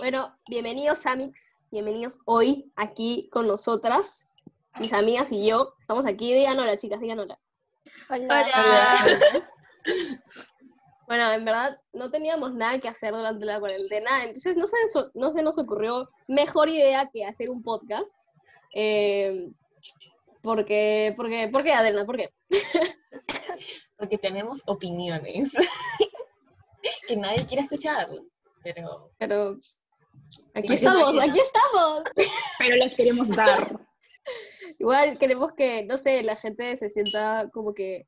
Bueno, bienvenidos Amix, bienvenidos hoy aquí con nosotras, mis amigas y yo. Estamos aquí, digan hola chicas, digan hola. Hola. Bueno, en verdad no teníamos nada que hacer durante la cuarentena, entonces no se, no se nos ocurrió mejor idea que hacer un podcast. Eh, porque, porque, ¿Por qué, Adriana? ¿Por qué? Porque tenemos opiniones que nadie quiere escuchar, pero... Pero aquí estamos, aquí estamos. Pero las queremos dar. Igual queremos que, no sé, la gente se sienta como que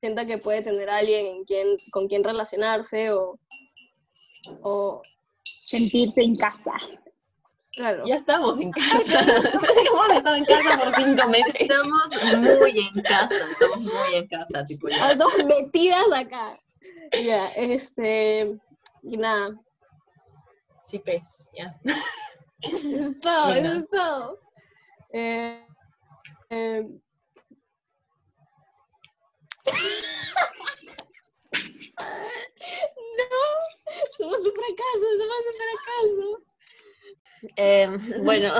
sienta que puede tener a alguien en quien, con quien relacionarse o, o sentirse en casa. Claro. Ya estamos en casa. Hemos estado en casa por cinco meses. Estamos muy en casa, estamos muy en casa, tipo ya. Las dos metidas acá. Ya, este. Y nada. Sí, pues, ya. Eso es todo, Bueno. eso es todo. Eh, eh, no, somos un fracaso, somos un fracaso. Eh, bueno,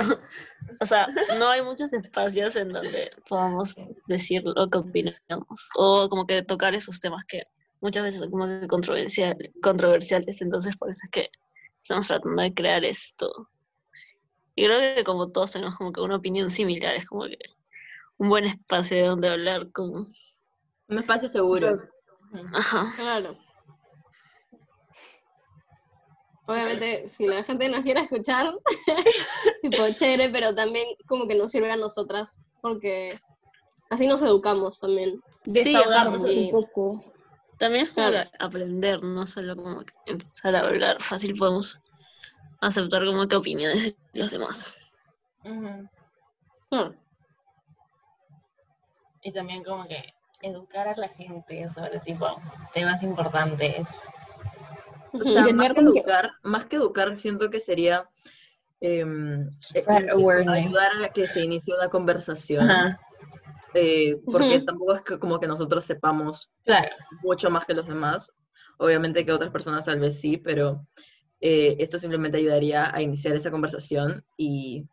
o sea, no hay muchos espacios en donde podamos decir lo que opinamos o como que tocar esos temas que muchas veces son como que controversial, controversiales, entonces por eso es que estamos tratando de crear esto. Y creo que como todos tenemos como que una opinión similar, es como que un buen espacio de donde hablar con... Un espacio seguro. Ajá. Claro. Obviamente, si la gente nos quiere escuchar, tipo chévere, pero también como que nos sirve a nosotras, porque así nos educamos también. Desahogarnos sí. un poco. También es como Claro. aprender, no solo como que empezar a hablar, fácil podemos aceptar como que opiniones de los demás. Y también como que educar a la gente sobre tipo temas importantes. O sea, más que educar, más que educar, siento que sería em, eh, awareness. ayudar a que se inicie una conversación. Eh, porque Ujú. tampoco es que como que nosotros sepamos Claro. mucho más que los demás. Obviamente que otras personas tal vez sí, pero eh, esto simplemente ayudaría a iniciar esa conversación y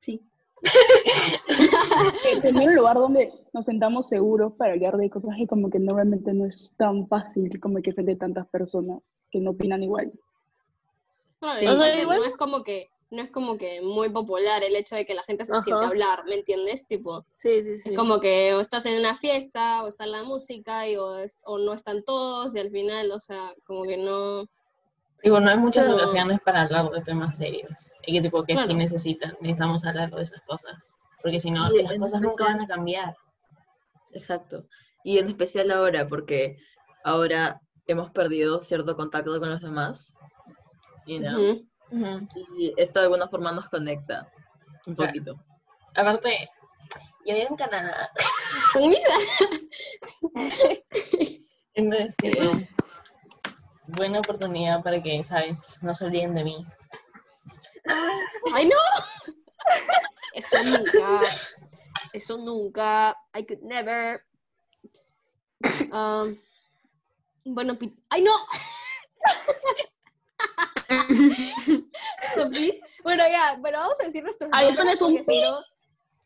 sí. Tener un lugar donde nos sentamos seguros para hablar de cosas que como que normalmente no es tan fácil como que frente a tantas personas que no opinan igual. Claro, Sí. O sea, igual- no es como que no es como que muy popular el hecho de que la gente se siente a Ajá. hablar, ¿me entiendes? Tipo, Sí, sí, sí. es como que o estás en una fiesta o está la música y o, es- o no están todos y al final, o sea, como que no Y bueno, hay muchas ocasiones para hablar de temas serios. Y que tipo que Claro. sí necesitan, necesitamos hablar de esas cosas. Porque si no, Y las en cosas nunca van a cambiar. Exacto. Y en especial ahora, porque ahora hemos perdido cierto contacto con los demás. You know? Y esto de alguna forma nos conecta un Claro. poquito. Aparte, yo vivo en Canadá. Son mis Entonces, tipo, buena oportunidad para que, ¿sabes? No se olviden de mí. ¡Ay, no! Eso nunca. Eso nunca. I could never. Um, bueno, ¡ay, no! Bueno, ya, bueno, vamos a decir nuestros Ahí nombres. porque si no,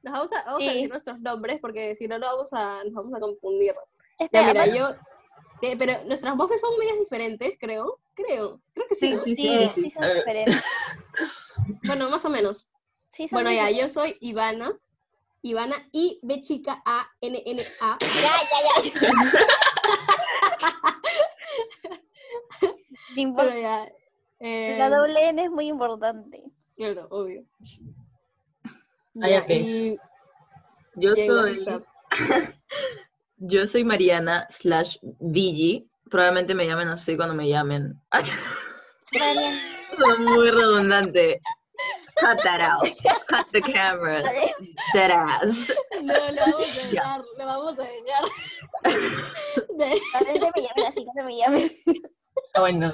nos vamos a, vamos a decir nuestros nombres porque si no, no vamos a, nos vamos a confundir. Ya, Espera, mira, bueno, yo. eh, pero nuestras voces son medias diferentes, creo. Creo. Creo que sí. ¿no? sí, sí, sí, sí. son diferentes. Bueno, más o menos. Sí, son Bueno, ya, yo soy Ivana. Ivana I B chica A N N A. Ya, ya, ya. Pero ya. Eh, La doble N es muy importante. Claro, obvio. Ah, Ya, y Yo soy, yo soy Mariana slash Vigi. Probablemente me llamen así cuando me llamen. Son muy redundante. Cut that out. Cut the cameras. Dead ass. No, lo vamos a dejar, lo vamos a dejar. De- no te me llames así, te me llames. Ah, Bueno,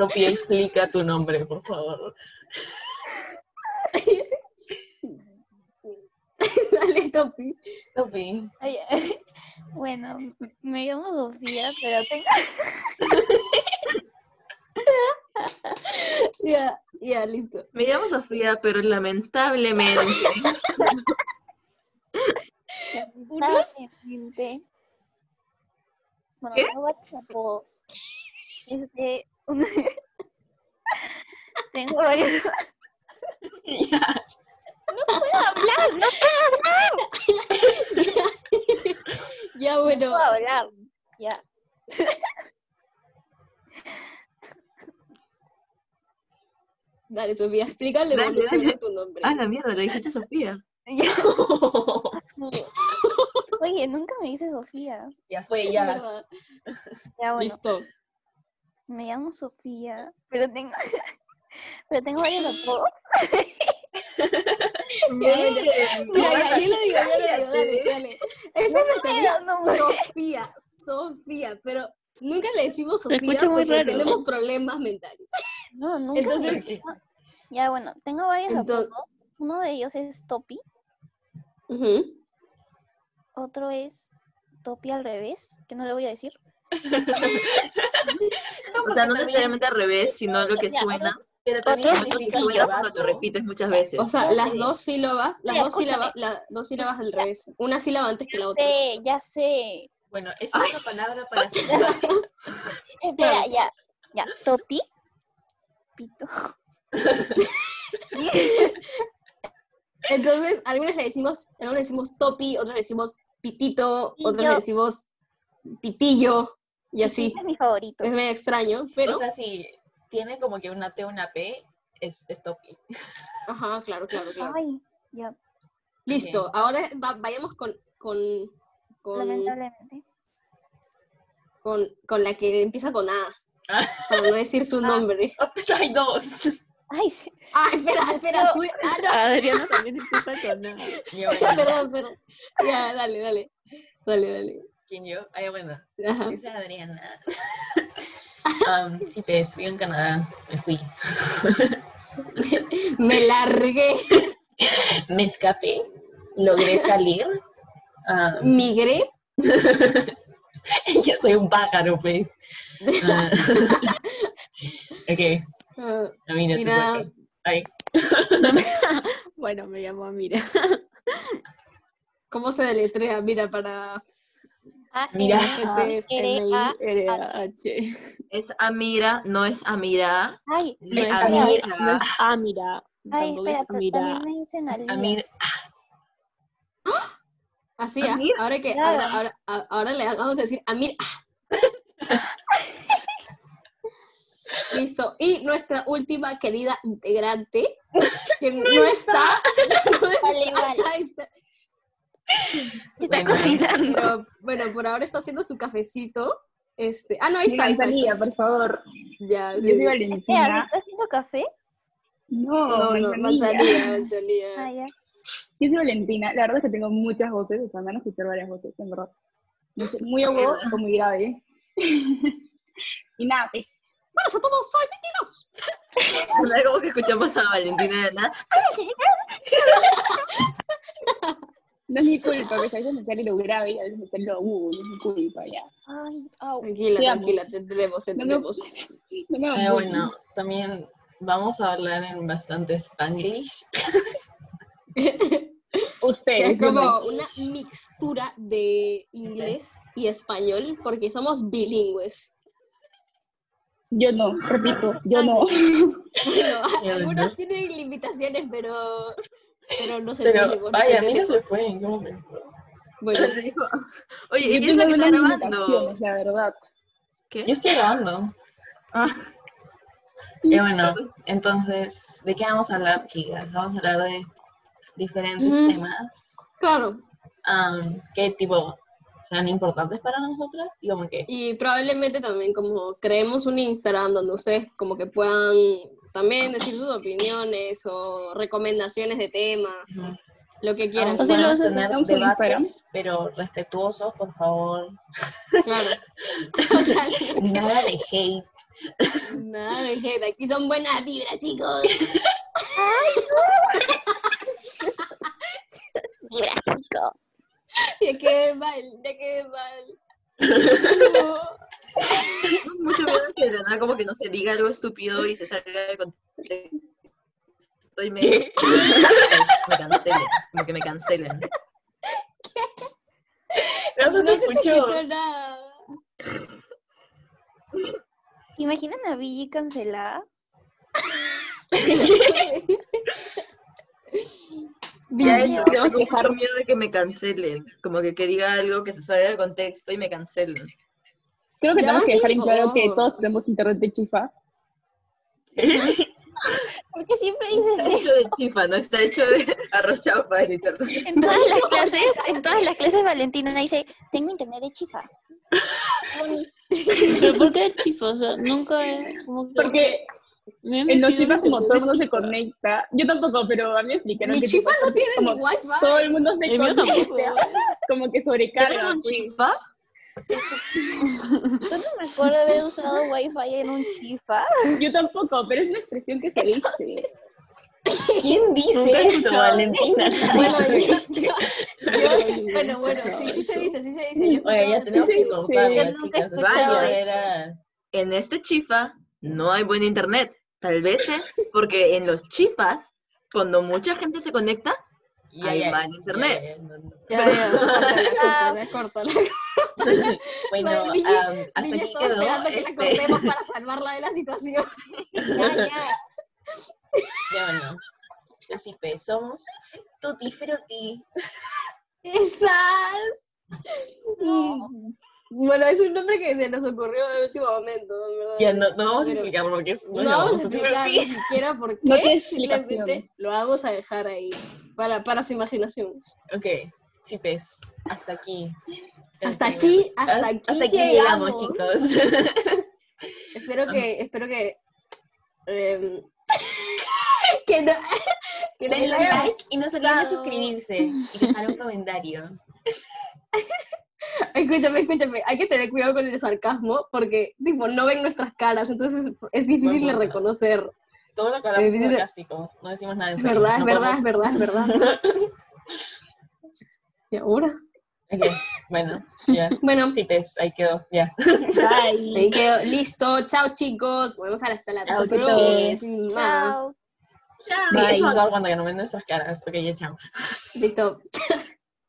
Topi, explica tu nombre, por favor. Dale, Topi. Topi. Ay. Bueno, me llamo Sofía, pero tengo... Ya, ya, listo. Me llamo Sofía, pero lamentablemente. Lamentablemente. Bueno, ¿Qué? tengo varios apodos. Este, tengo varios. No puedo hablar, no Ya, bueno. puedo hablar. Ya. Dale, Sofía, explica la Dale, evolución de tu nombre. Ah, la mierda, le dijiste Sofía. Ya. Oye, nunca me dice Sofía. ya fue, ya. Ya, bueno. Listo. Me llamo Sofía, pero tengo, pero tengo varios apodos. Mira, ya, yo le digo, yo le digo, dale, dale. Esa es nuestra no puedo. Sofía, Sofía, pero nunca le decimos Sofía porque raro. tenemos problemas mentales. No, nunca. Entonces, me- Ya, bueno, tengo varios Entonces- apodos. Uno de ellos es Topi, otro es Topi al revés, que no le voy a decir. O sea, no necesariamente al revés, sino lo que Ya, suena. Pero también Otro Lo que suena cuando lo repites muchas veces. o sea, las dos sílabas, las Mira, dos sílabas, las dos sílabas al revés. Una sílaba antes que la otra. Sí, ya sé. Bueno, es una palabra para Espera, Claro. ya. Ya, Topi. Pito. Entonces, algunos le decimos, algunos le decimos topi, otros le decimos pitito, yo- le decimos pitillo, y así. Es mi favorito. Es medio extraño, pero, O sea, si tiene como que una T o una P, es, es topi. ajá, claro, claro, claro. Ay, ya, Listo, ahora va- vayamos con, con, con, lamentablemente. con, con la que empieza con A, Ah. para no decir su nombre. Hay dos. Ay, sí. Ah, espera, espera, No. tú, ah, no, Adriana también empieza con A. Perdón, perdón. Ya, dale, dale, dale, dale. ¿Quién yo? Ay, bueno. Ajá. Dice Adriana. Um, sí, pues, fui en Canadá. Me fui. Me largué, Me escapé. Logré salir. Um, migré, yo soy un pájaro, pues. Ah. ok. ah, A mí no te Mira. Ay, Bueno, me llamo Amira. ¿cómo se deletrea? Mira, para Mira. Es Amira, no es Amira. Ay, No Es. Amira. No es Amira. Ay, espera, es ta- Amira. también me dicen Alía. Amir. Así, ¿ah? Ahora que ahora, ahora, le vamos a decir Amir. Listo. Y nuestra última querida integrante, que no está, no está. Está- Bueno. cocinando. pero bueno, por ahora está haciendo su cafecito. Este, ah, no, ahí está, ahí está, ahí está. por favor. Ya, Yo sí, soy sí. Espera, ¿se Valentina. está haciendo café? No, No, no, manzanilla. manzanilla. Ah, ya. Yo soy Valentina. La verdad es que tengo muchas voces, o sea, me van a escuchar varias voces, en verdad. Mucho- muy agudo o muy grave. y nada, pues. Buenas a todos, soy. No es como que escuchamos a Valentina de nada. No es mi culpa, porque a veces me sale lo grave y a veces me sale lo agudo, no es mi culpa, ya. Ay, au. Tranquila, tranquila, te entendemos, te No me- entendemos. No me Ah, bueno, también vamos a hablar en bastante spanglish. Ustedes. Es como una mixtura de inglés y español porque somos bilingües. Yo no, repito, yo no. Bueno, algunos tienen limitaciones, pero, pero no se Pero, se vaya, a mí no se fue. ¿cómo me fue? Bueno, Dijo, Oye, Yo ella es la tengo que está grabando. la verdad. ¿Qué? Yo estoy grabando. Ah, Y bueno, entonces, ¿de qué vamos a hablar, chicas? Vamos a hablar de diferentes temas claro. am, que tipo sean importantes para nosotras y como que Y probablemente también como creemos un Instagram donde ustedes como que puedan también decir sus opiniones o recomendaciones de temas, o lo que quieran. tener debates, pero respetuosos, por favor. Claro. Nada de hate. Nada de hate, aquí son buenas vibras, chicos. Gráficos. Ya quedé mal, ya quedé mal. mucho miedo que de la nada como que no se diga algo estúpido y se salga de contexto Estoy me... me cancelen, como que me cancelen. No, No se se escuchó. escuchó nada. ¿Te imaginan a Billy cancelada? Eso, tengo mucho miedo de que me cancelen, como que, que diga algo que se salga del contexto y me cancelen. Creo que Ya, tenemos que dejar en claro que todos tenemos internet de chifa. Porque siempre dices Está hecho de chifa, no está hecho de arroz chapa el internet. En todas las clases, en todas las clases Valentina dice, tengo internet de chifa. ¿Pero por qué chifa? O sea, nunca he... Como que Porque en los chifas como todo el mundo se conecta. Yo tampoco, pero a mí me explicaron Mi que chifa tipo, no tiene como ni wifi. todo el mundo se El mío tampoco. conecta, como que ¿Yo sobrecarga. tengo un pues. chifa? Yo no me acuerdo haber usado wifi en un chifa. Yo tampoco, pero es una expresión que se dice. ¿Quién dice Nunca eso. Valentina? Bueno, yo, yo- yo- bueno, bueno, sí, sí se dice, sí se dice. Yo Oye, ya tenemos que he chicas. Vaya, era... En este chifa no hay buen internet. Tal vez es porque en los chifas, cuando mucha gente se conecta, Hay ya, mal ya, internet. ya, no, no. Ya, córtala, córtala. Bueno, am, hasta aquí quedó. esperando que la este, cortemos para salvarla de la situación. Ya, ya. Ya bueno. Así pues, somos Tutti Frutti. Esas. Mm. Bueno, es un nombre que se nos ocurrió en el último momento, en verdad. Ya no, no vamos a explicar porque es. No vamos a explicar ni siquiera por qué. No. Simplemente lo vamos a dejar ahí. Para, para su imaginación. Ok, pues, hasta aquí. Hasta aquí, hasta hasta aquí aquí llegamos. llegamos, chicos. Espero que, espero que. em, que no. Que no like y no se olviden de suscribirse y dejar un comentario. Escúchame, escúchame. Hay que tener cuidado con el sarcasmo porque, tipo, no ven nuestras caras, entonces es difícil de reconocer. Todo lo que hablamos es sarcástico, no decimos nada en Es serio. verdad, es no verdad, es podemos- verdad, es verdad. ¿Y ahora? Ok, bueno, ya. Bueno, Sí, pues, ahí quedó, ya. Bye. ahí quedó. Listo. Chao, chicos. Nos vemos hasta la Chao, próxima. Chao. Sí, Bye. eso va a cuando ya no ven nuestras caras. Ok, ya, chao. Listo.